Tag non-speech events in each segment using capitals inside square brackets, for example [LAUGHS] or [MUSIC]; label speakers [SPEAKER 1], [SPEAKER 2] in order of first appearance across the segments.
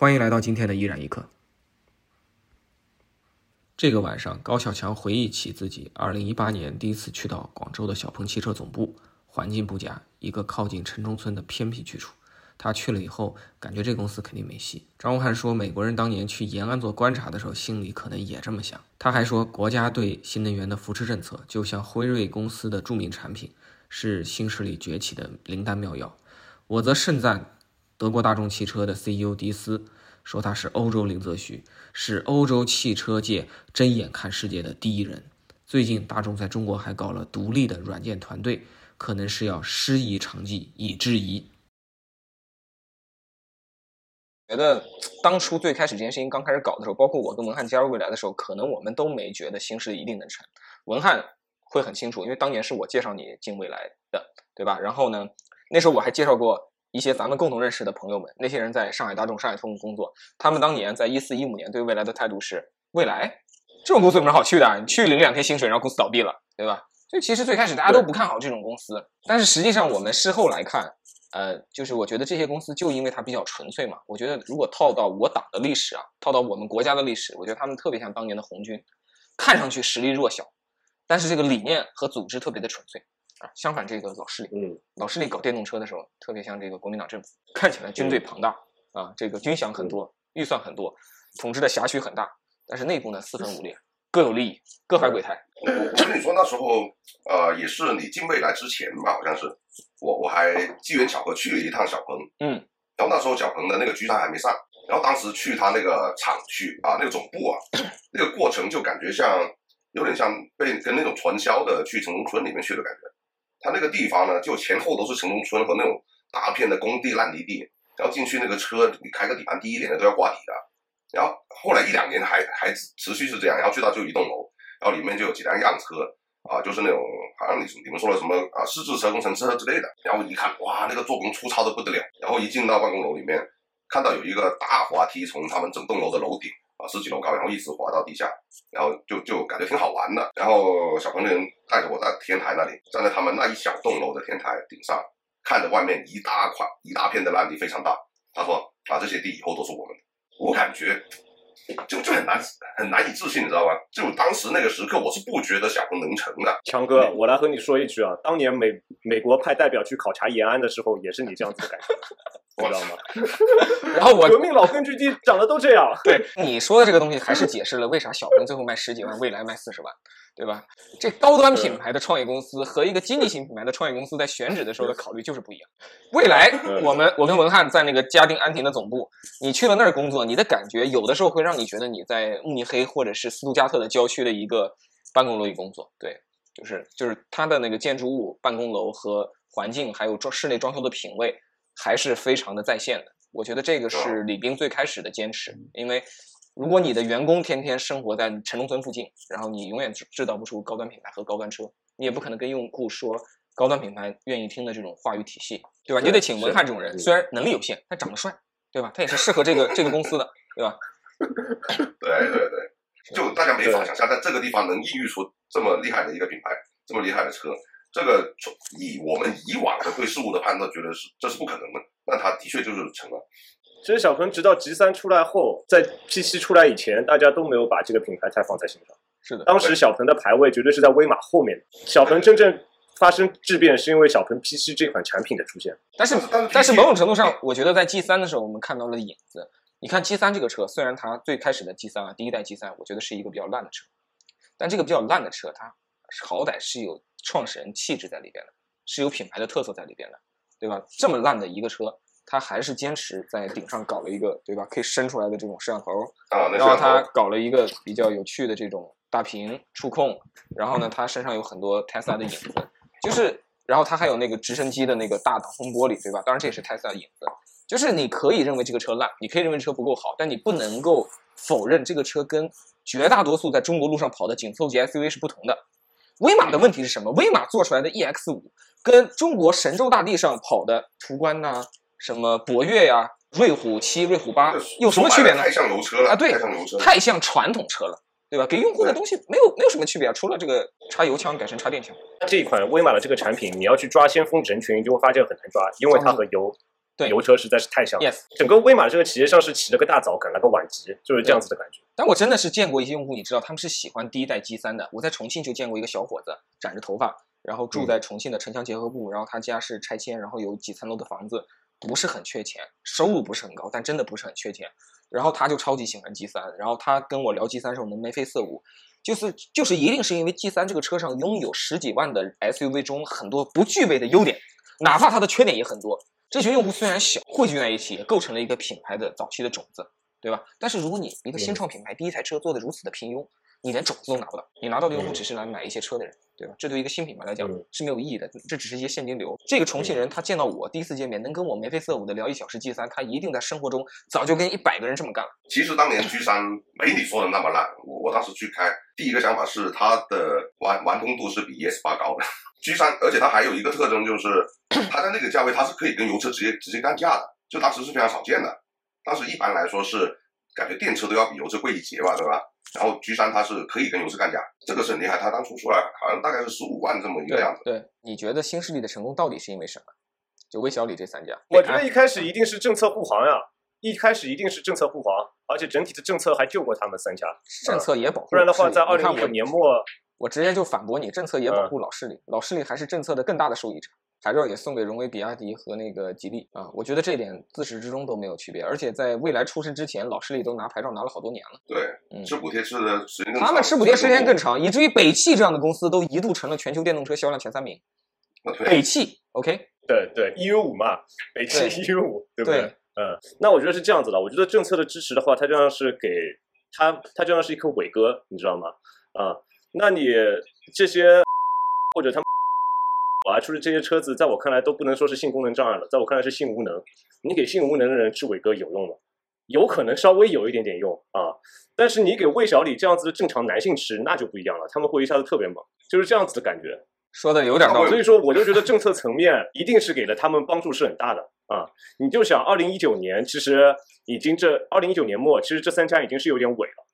[SPEAKER 1] 欢迎来到今天的依然一刻。这个晚上，高小强回忆起自己2018年第一次去到广州的小鹏汽车总部，环境不佳，一个靠近城中村的偏僻去处。他去了以后，感觉这公司肯定没戏。张武汉说，美国人当年去延安做观察的时候，心里可能也这么想。他还说，国家对新能源的扶持政策，就像辉瑞公司的著名产品，是新势力崛起的灵丹妙药。我则盛赞德国大众汽车的 CEO 迪斯，说他是欧洲林则徐，是欧洲汽车界睁眼看世界的第一人。最近，大众在中国还搞了独立的软件团队，可能是要师夷长技以制夷。
[SPEAKER 2] 觉得当初最开始这件事情刚开始搞的时候，包括我跟文翰加入未来的时候，可能我们都没觉得新势力一定能成。文翰会很清楚，因为当年是我介绍你进未来的，对吧？然后呢，那时候我还介绍过一些咱们共同认识的朋友们，那些人在上海大众、上海通用工作，他们当年在一四一五年对未来的态度是：未来这种公司有什么好去的？你去领两天薪水，然后公司倒闭了，对吧？所以其实最开始大家都不看好这种公司，但是实际上我们事后来看。呃，就是我觉得这些公司就因为它比较纯粹嘛，我觉得如果套到我党的历史啊，套到我们国家的历史，我觉得他们特别像当年的红军，看上去实力弱小，但是这个理念和组织特别的纯粹啊。相反，这个老势力，嗯，老势力搞电动车的时候，特别像这个国民党政府，看起来军队庞大啊，这个军饷很多，预算很多，统治的辖区很大，但是内部呢四分五裂。各有利益，各怀鬼胎。
[SPEAKER 3] 我跟你说，那时候，呃，也是你进未来之前吧，好像是，我我还机缘巧合去了一趟小鹏，
[SPEAKER 2] 嗯，
[SPEAKER 3] 然后那时候小鹏的那个局长还没上，然后当时去他那个厂区啊，那个总部啊，那个过程就感觉像有点像被跟那种传销的去城中村里面去的感觉。他那个地方呢，就前后都是城中村和那种大片的工地烂泥地，然后进去那个车，你开个底盘低一点的都要刮底的。然后后来一两年还还持续是这样，然后去到就一栋楼，然后里面就有几辆样车啊，就是那种好像你你们说的什么啊，试制车、工程车之类的。然后一看，哇，那个做工粗糙的不得了。然后一进到办公楼里面，看到有一个大滑梯从他们整栋楼的楼顶啊十几楼高，然后一直滑到地下，然后就就感觉挺好玩的。然后小鹏的人带着我在天台那里，站在他们那一小栋楼的天台顶上，看着外面一大块一大片的烂地，非常大。他说啊，这些地以后都是我们的。我感觉就就很难很难以置信，你知道吗？就当时那个时刻，我是不觉得小鹏能成的。
[SPEAKER 4] 强哥，我来和你说一句啊，当年美美国派代表去考察延安的时候，也是你这样子的感觉，知道吗？[LAUGHS]
[SPEAKER 2] 然后我 [LAUGHS]
[SPEAKER 4] 革命老根据地长得都这样。
[SPEAKER 2] 对你说的这个东西，还是解释了为啥小鹏最后卖十几万，未来卖四十万。对吧？这高端品牌的创业公司和一个经济型品牌的创业公司在选址的时候的考虑就是不一样。[LAUGHS] 未来，我们我跟文翰在那个嘉定安亭的总部，你去了那儿工作，你的感觉有的时候会让你觉得你在慕尼黑或者是斯图加特的郊区的一个办公楼里工作。对，就是就是它的那个建筑物、办公楼和环境，还有装室内装修的品味，还是非常的在线的。我觉得这个是李斌最开始的坚持，因为。如果你的员工天天生活在城中村附近，然后你永远制制造不出高端品牌和高端车，你也不可能跟用户说高端品牌愿意听的这种话语体系，对吧？你得请文翰这种人，虽然能力有限，他长得帅，对吧？他也是适合这个这个公司的，对吧？
[SPEAKER 3] 对对对，就大家没法想象，在这个地方能孕育出这么厉害的一个品牌，这么厉害的车，这个以我们以往的对事物的判断，觉得是这是不可能的，那他的确就是成了。
[SPEAKER 4] 其实小鹏直到 G 三出来后，在 P 七出来以前，大家都没有把这个品牌太放在心上。
[SPEAKER 2] 是的，
[SPEAKER 4] 当时小鹏的排位绝对是在威马后面。小鹏真正发生质变，是因为小鹏 P 七这款产品的出现。
[SPEAKER 2] 但是，但是某种程度上，我觉得在 G 三的时候，我们看到了影子。你看 G 三这个车，虽然它最开始的 G 三啊，第一代 G 三，我觉得是一个比较烂的车，但这个比较烂的车，它好歹是有创始人气质在里边的，是有品牌的特色在里边的，对吧？这么烂的一个车。他还是坚持在顶上搞了一个，对吧？可以伸出来的这种摄像头
[SPEAKER 3] 啊，
[SPEAKER 2] 然后他搞了一个比较有趣的这种大屏触控，然后呢，他身上有很多 Tesla 的影子，就是，然后他还有那个直升机的那个大挡风玻璃，对吧？当然这也是 Tesla 的影子，就是你可以认为这个车烂，你可以认为车不够好，但你不能够否认这个车跟绝大多数在中国路上跑的紧凑级 SUV 是不同的。威马的问题是什么？威马做出来的 EX 五跟中国神州大地上跑的途观呐。什么博越呀、瑞虎七、瑞虎八有什么区别呢？
[SPEAKER 3] 太像楼车了
[SPEAKER 2] 啊！对，
[SPEAKER 3] 太像油车，
[SPEAKER 2] 太像传统车了，对吧？给用户的东西没有没有什么区别啊，除了这个插油枪改成插电枪。
[SPEAKER 4] 这一款威马的这个产品，你要去抓先锋人群，就会发现很难抓，因为它和油
[SPEAKER 2] 对
[SPEAKER 4] 油车实在是太香了。
[SPEAKER 2] Yes，
[SPEAKER 4] 整个威马这个企业像是起了个大早，赶了个晚集，就是这样子的感觉。
[SPEAKER 2] 但我真的是见过一些用户，你知道他们是喜欢第一代 G 三的。我在重庆就见过一个小伙子，染着头发，然后住在重庆的城乡结合部，然后他家是拆迁，然后有几层楼的房子，不是很缺钱，收入不是很高，但真的不是很缺钱。然后他就超级喜欢 G 三，然后他跟我聊 G 三时候能眉飞色舞，就是就是一定是因为 G 三这个车上拥有十几万的 SUV 中很多不具备的优点，哪怕它的缺点也很多。这群用户虽然小，汇聚在一起也构成了一个品牌的早期的种子，对吧？但是如果你一个新创品牌第一台车做的如此的平庸，你连种子都拿不到，你拿到的用户只是来买一些车的人，对吧？这对于一个新品牌来讲
[SPEAKER 4] 嗯
[SPEAKER 2] 是没有意义的，这只是一些现金流。这个重庆人他见到我第一次见面，能跟我眉飞色舞的聊一小时 G 三，他一定在生活中早就跟一百个人这么干了。
[SPEAKER 3] 其实当年 G 三没你说的那么烂，我我当时去开，第一个想法是它的完完工度是比 ES 八高的。G 三，而且它还有一个特征就是，它在那个价位它是可以跟油车直接直接干架的，就当时是非常少见的。当时一般来说是感觉电车都要比油车贵一截吧，对吧？然后 G 三它是可以跟油车干架，这个是很厉害。它当初出来好像大概是十五万这么一个样子。
[SPEAKER 2] 对，你觉得新势力的成功到底是因为什么？就魏小李这三家，
[SPEAKER 4] 我觉得一开始一定是政策护航呀，一开始一定是政策护航，而且整体的政策还救过他们三家。
[SPEAKER 2] 政策也保护
[SPEAKER 4] 不然的话，在二零一
[SPEAKER 2] 你看我
[SPEAKER 4] 九年末，
[SPEAKER 2] 我直接就反驳你，政策也保
[SPEAKER 4] 嗯
[SPEAKER 2] 护老势力，老势力还是政策的更大的受益者。牌照也送给荣威、比亚迪和那个吉利啊，我觉得这点自始至终都没有区别，而且在未来出事之前，老势力都拿牌照拿了好多年了。
[SPEAKER 3] 对，
[SPEAKER 2] 嗯
[SPEAKER 3] 吃补贴吃的时间更长。
[SPEAKER 2] 他们吃补贴时间更长，以至于北汽这样的公司都一度成了全球电动车销量前三名。北汽，OK，
[SPEAKER 4] 对对，EU 五嘛，北汽
[SPEAKER 2] 对
[SPEAKER 4] EU 五，对不
[SPEAKER 2] 对？
[SPEAKER 4] 嗯，那我觉得是这样子的。我觉得政策的支持的话，它就像是给它，它就像是一颗伟哥，你知道吗？啊，那你这些或者他们啊出的这些车子，在我看来都不能说是性功能障碍了，在我看来是性无能。你给性无能的人吃伟哥有用吗？有可能稍微有一点点用啊，但是你给魏小李这样子的正常男性吃，那就不一样了，他们会一下子特别猛，就是这样子的感觉。
[SPEAKER 2] 说的有点道理。
[SPEAKER 4] 所以说，我就觉得政策层面一定是给了他们帮助是很大的啊。你就想，二零一九年其实已经这二零一九年末，其实这三家已经是有点萎了，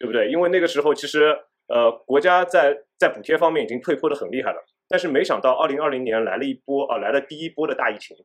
[SPEAKER 4] 对不对？因为那个时候其实呃，国家在在补贴方面已经退坡的很厉害了，但是没想到二零二零年来了一波啊，来了第一波的大疫情。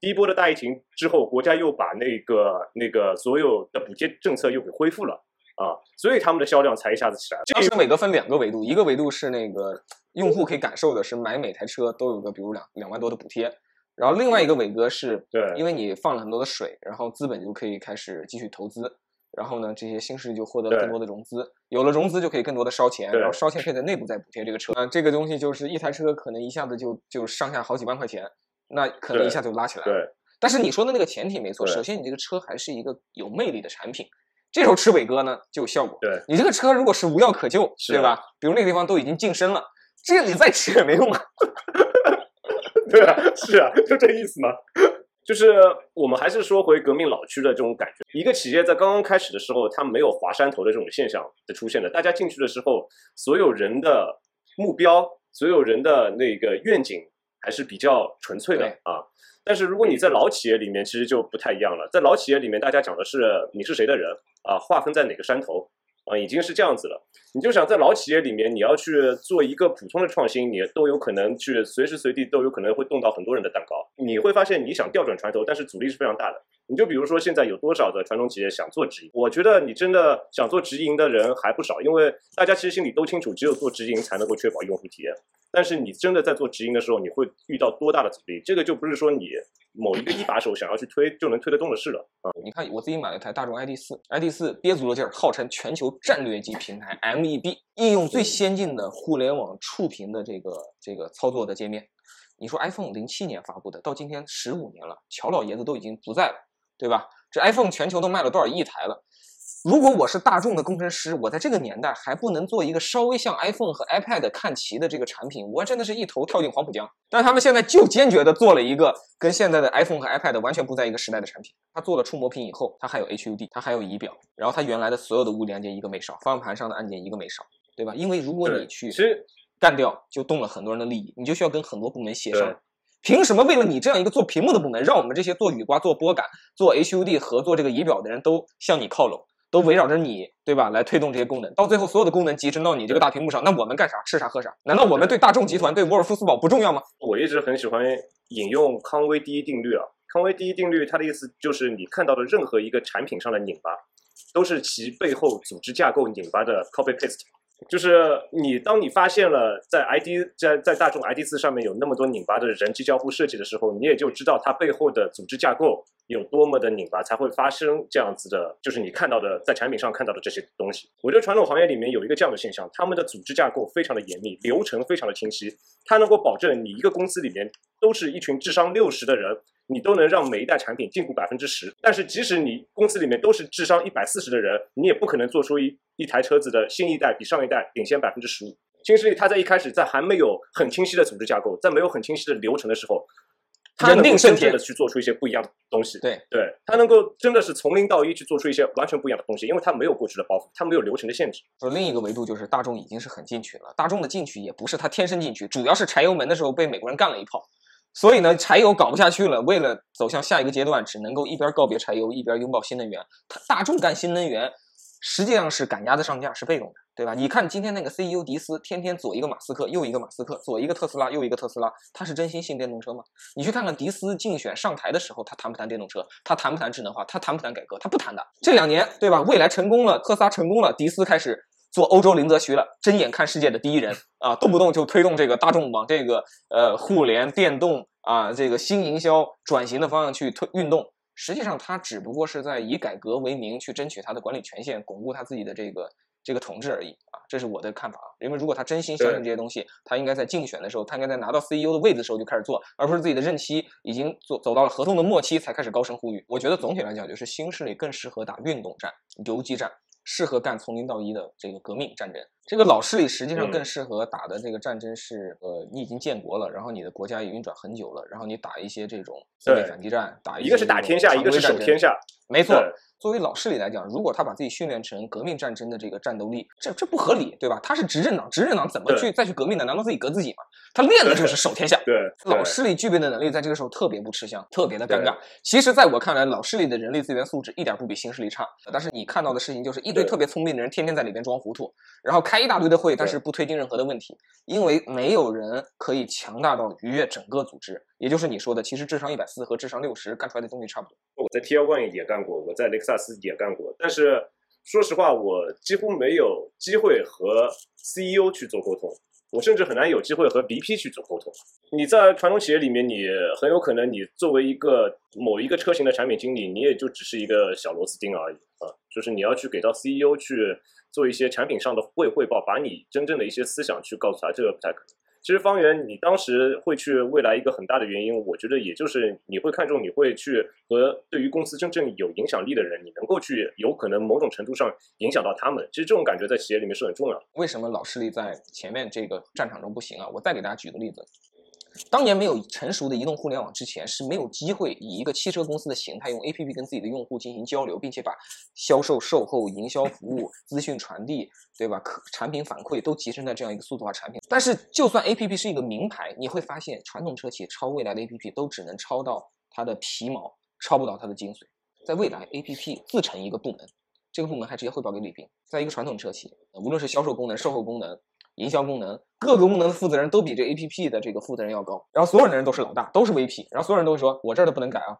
[SPEAKER 4] 第一波的大疫情之后，国家又把那个那个所有的补贴政策又给恢复了啊，所以他们的销量才一下子起来了。
[SPEAKER 2] 当时伟哥分两个维度，一个维度是那个用户可以感受的是买每台车都有个比如两两万多的补贴，然后另外一个伟哥是
[SPEAKER 4] 对
[SPEAKER 2] 因为你放了很多的水，然后资本就可以开始继续投资，然后呢这些新势力就获得了更多的融资，有了融资就可以更多的烧钱，然后烧钱可以在内部再补贴这个车，啊、这个东西就是一台车可能一下子就就上下好几万块钱，那可能一下就拉起来了。
[SPEAKER 4] 对
[SPEAKER 2] 但是你说的那个前提没错，首先你这个车还是一个有魅力的产品，这时候吃伟哥呢就有效果。
[SPEAKER 4] 对
[SPEAKER 2] 你这个车如果是无药可救，对吧？比如那个地方都已经净身了，这个你再吃也没用啊。[LAUGHS]
[SPEAKER 4] 对啊，是啊，就这意思嘛。就是我们还是说回革命老区的这种感觉。一个企业在刚刚开始的时候，它没有划山头的这种现象的出现的。大家进去的时候，所有人的目标，所有人的那个愿景还是比较纯粹的啊。但是如果你在老企业里面，其实就不太一样了。在老企业里面，大家讲的是你是谁的人啊，划分在哪个山头啊，已经是这样子了。你就想在老企业里面，你要去做一个普通的创新，你都有可能去随时随地都有可能会动到很多人的蛋糕。你会发现，你想调转船头，但是阻力是非常大的。你就比如说，现在有多少的传统企业想做直营？我觉得你真的想做直营的人还不少，因为大家其实心里都清楚，只有做直营才能够确保用户体验。但是你真的在做直营的时候，你会遇到多大的阻力？这个就不是说你某一个一把手想要去推就能推得动的事了啊。
[SPEAKER 2] 你看我自己买了一台大众 ID 四，ID 四憋足了劲儿，号称全球战略级平台 MEB，应用最先进的互联网触屏的这个这个操作的界面。你说 iPhone 零七年发布的，到今天十五年了，乔老爷子都已经不在了，对吧？这 iPhone 全球都卖了多少亿台了？如果我是大众的工程师，我在这个年代还不能做一个稍微向 iPhone 和 iPad 看齐的这个产品，我真的是一头跳进黄浦江。但是他们现在就坚决的做了一个跟现在的 iPhone 和 iPad 完全不在一个时代的产品。它做了触摸屏以后，它还有 HUD，它还有仪表，然后它原来的所有的物理按键一个没少，方向盘上的按键一个没少，对吧？因为如果你去干掉，就动了很多人的利益，你就需要跟很多部门协商。凭什么为了你这样一个做屏幕的部门，让我们这些做雨刮、做拨杆、做 HUD 和做这个仪表的人都向你靠拢，都围绕着你，对吧？来推动这些功能，到最后所有的功能集成到你这个大屏幕上，那我们干啥？吃啥喝啥？难道我们对大众集团、对沃尔夫斯堡不重要吗？
[SPEAKER 4] 我一直很喜欢引用康威第一定律啊。康威第一定律，它的意思就是你看到的任何一个产品上的拧巴，都是其背后组织架构拧巴的 copy paste。就是你，当你发现了在 ID 在在大众 ID 四上面有那么多拧巴的人机交互设计的时候，你也就知道它背后的组织架构有多么的拧巴，才会发生这样子的，就是你看到的在产品上看到的这些东西。我觉得传统行业里面有一个这样的现象，他们的组织架构非常的严密，流程非常的清晰，它能够保证你一个公司里面都是一群智商六十的人。你都能让每一代产品进步百分之十，但是即使你公司里面都是智商一百四十的人，你也不可能做出一一台车子的新一代比上一代领先百分之十五。新势力它在一开始在还没有很清晰的组织架构，在没有很清晰的流程的时候，它能够真正的去做出一些不一样的东西。
[SPEAKER 2] 对
[SPEAKER 4] 对，它能够真的是从零到一去做出一些完全不一样的东西，因为它没有过去的包袱，它没有流程的限制。
[SPEAKER 2] 说另一个维度就是大众已经是很进取了，大众的进取也不是他天生进取，主要是柴油门的时候被美国人干了一炮。所以呢，柴油搞不下去了，为了走向下一个阶段，只能够一边告别柴油，一边拥抱新能源。它大众干新能源，实际上是赶鸭子上架，是被动的，对吧？你看今天那个 CEO 迪斯，天天左一个马斯克，右一个马斯克，左一个特斯拉，右一个特斯拉，他是真心信电动车吗？你去看看迪斯竞选上台的时候，他谈不谈电动车？他谈不谈智能化？他谈不谈改革？他不谈的。这两年，对吧？未来成功了，特斯拉成功了，迪斯开始。做欧洲林则徐了，睁眼看世界的第一人啊，动不动就推动这个大众往这个呃互联电动啊这个新营销转型的方向去推运动。实际上，他只不过是在以改革为名去争取他的管理权限，巩固他自己的这个这个统治而已啊。这是我的看法啊。因为如果他真心相信这些东西，他应该在竞选的时候，他应该在拿到 CEO 的位置的时候就开始做，而不是自己的任期已经做走到了合同的末期才开始高声呼吁。我觉得总体来讲，就是新势力更适合打运动战、游击战。适合干从零到一的这个革命战争，这个老势力实际上更适合打的这个战争是，呃，你已经建国了，然后你的国家也运转很久了，然后你打一些这种自卫反击战，打
[SPEAKER 4] 一个是打天下，一个是守天下，
[SPEAKER 2] 没错。作为老势力来讲，如果他把自己训练成革命战争的这个战斗力，这这不合理，对吧？他是执政党，执政党怎么去再去革命的？难道自己革自己吗？他练的就是守天下。
[SPEAKER 4] 对，
[SPEAKER 2] 老势力具备的能力，在这个时候特别不吃香，特别的尴尬。其实，在我看来，老势力的人力资源素质一点不比新势力差。但是你看到的事情就是一堆特别聪明的人，天天在里边装糊涂，然后开一大堆的会，但是不推进任何的问题，因为没有人可以强大到逾越整个组织。也就是你说的，其实智商一百四和智商六十干出来的东西差不多。
[SPEAKER 4] 我在 T 幺 One 也干过，我在雷克萨斯也干过，但是说实话，我几乎没有机会和 CEO 去做沟通，我甚至很难有机会和 BP 去做沟通。你在传统企业里面，你很有可能你作为一个某一个车型的产品经理，你也就只是一个小螺丝钉而已啊，就是你要去给到 CEO 去做一些产品上的汇汇报，把你真正的一些思想去告诉他，这个不太可能。其实方圆，你当时会去未来一个很大的原因，我觉得也就是你会看重，你会去和对于公司真正有影响力的人，你能够去有可能某种程度上影响到他们。其实这种感觉在企业里面是很重要。
[SPEAKER 2] 为什么老势力在前面这个战场中不行啊？我再给大家举个例子。当年没有成熟的移动互联网之前，是没有机会以一个汽车公司的形态，用 A P P 跟自己的用户进行交流，并且把销售、售后、营销服务、[LAUGHS] 资讯传递，对吧？可产品反馈都集成在这样一个数字化产品。但是，就算 A P P 是一个名牌，你会发现传统车企抄未来的 A P P 都只能抄到它的皮毛，抄不到它的精髓。在未来，A P P 自成一个部门，这个部门还直接汇报给李斌。在一个传统车企，无论是销售功能、售后功能。营销功能，各个功能的负责人都比这 A P P 的这个负责人要高，然后所有的人都是老大，都是 V P，然后所有人都会说，我这儿的不能改啊，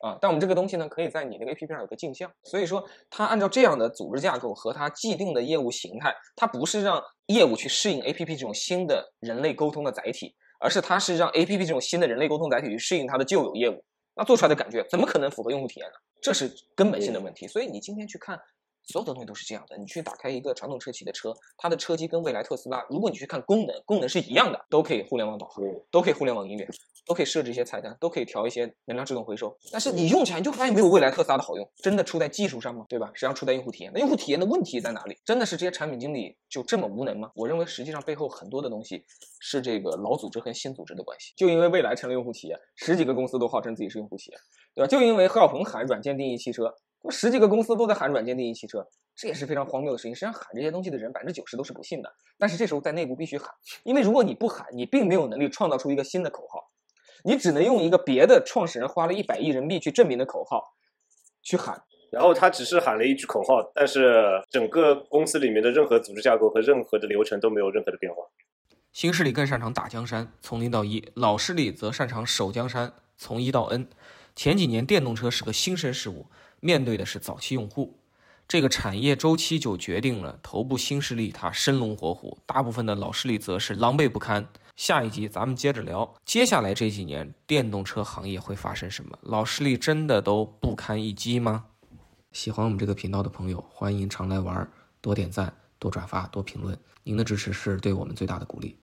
[SPEAKER 2] 啊，但我们这个东西呢，可以在你那个 A P P 上有个镜像，所以说它按照这样的组织架构和它既定的业务形态，它不是让业务去适应 A P P 这种新的人类沟通的载体，而是它是让 A P P 这种新的人类沟通载体去适应它的旧有业务，那做出来的感觉怎么可能符合用户体验呢？这是根本性的问题，所以你今天去看。所有的东西都是这样的，你去打开一个传统车企的车，它的车机跟未来特斯拉，如果你去看功能，功能是一样的，都可以互联网导航，都可以互联网音乐，都可以设置一些菜单，都可以调一些能量自动回收。但是你用起来你就发现没有未来特斯拉的好用，真的出在技术上吗？对吧？实际上出在用户体验。那用户体验的问题在哪里？真的是这些产品经理就这么无能吗？我认为实际上背后很多的东西是这个老组织和新组织的关系。就因为未来成了用户体验，十几个公司都号称自己是用户体验，对吧？就因为何小鹏喊软件定义汽车。那十几个公司都在喊软件定义汽车，这也是非常荒谬的事情。实际上喊这些东西的人百分之九十都是不信的，但是这时候在内部必须喊，因为如果你不喊，你并没有能力创造出一个新的口号，你只能用一个别的创始人花了一百亿人民币去证明的口号去喊。
[SPEAKER 4] 然后他只是喊了一句口号，但是整个公司里面的任何组织架构和任何的流程都没有任何的变化。
[SPEAKER 1] 新势力更擅长打江山，从零到一；老势力则擅长守江山，从一到 N。
[SPEAKER 2] 前几年电动车是个新生事物，面对的是早期用户，这个产业周期就决定了头部新势力它生龙活虎，大部分的老势力则是狼狈不堪。下一集咱们接着聊，接下来这几年电动车行业会发生什么？老势力真的都不堪一击吗？喜欢我们这个频道的朋友，欢迎常来玩，多点赞、多转发、多评论，您的支持是对我们最大的鼓励。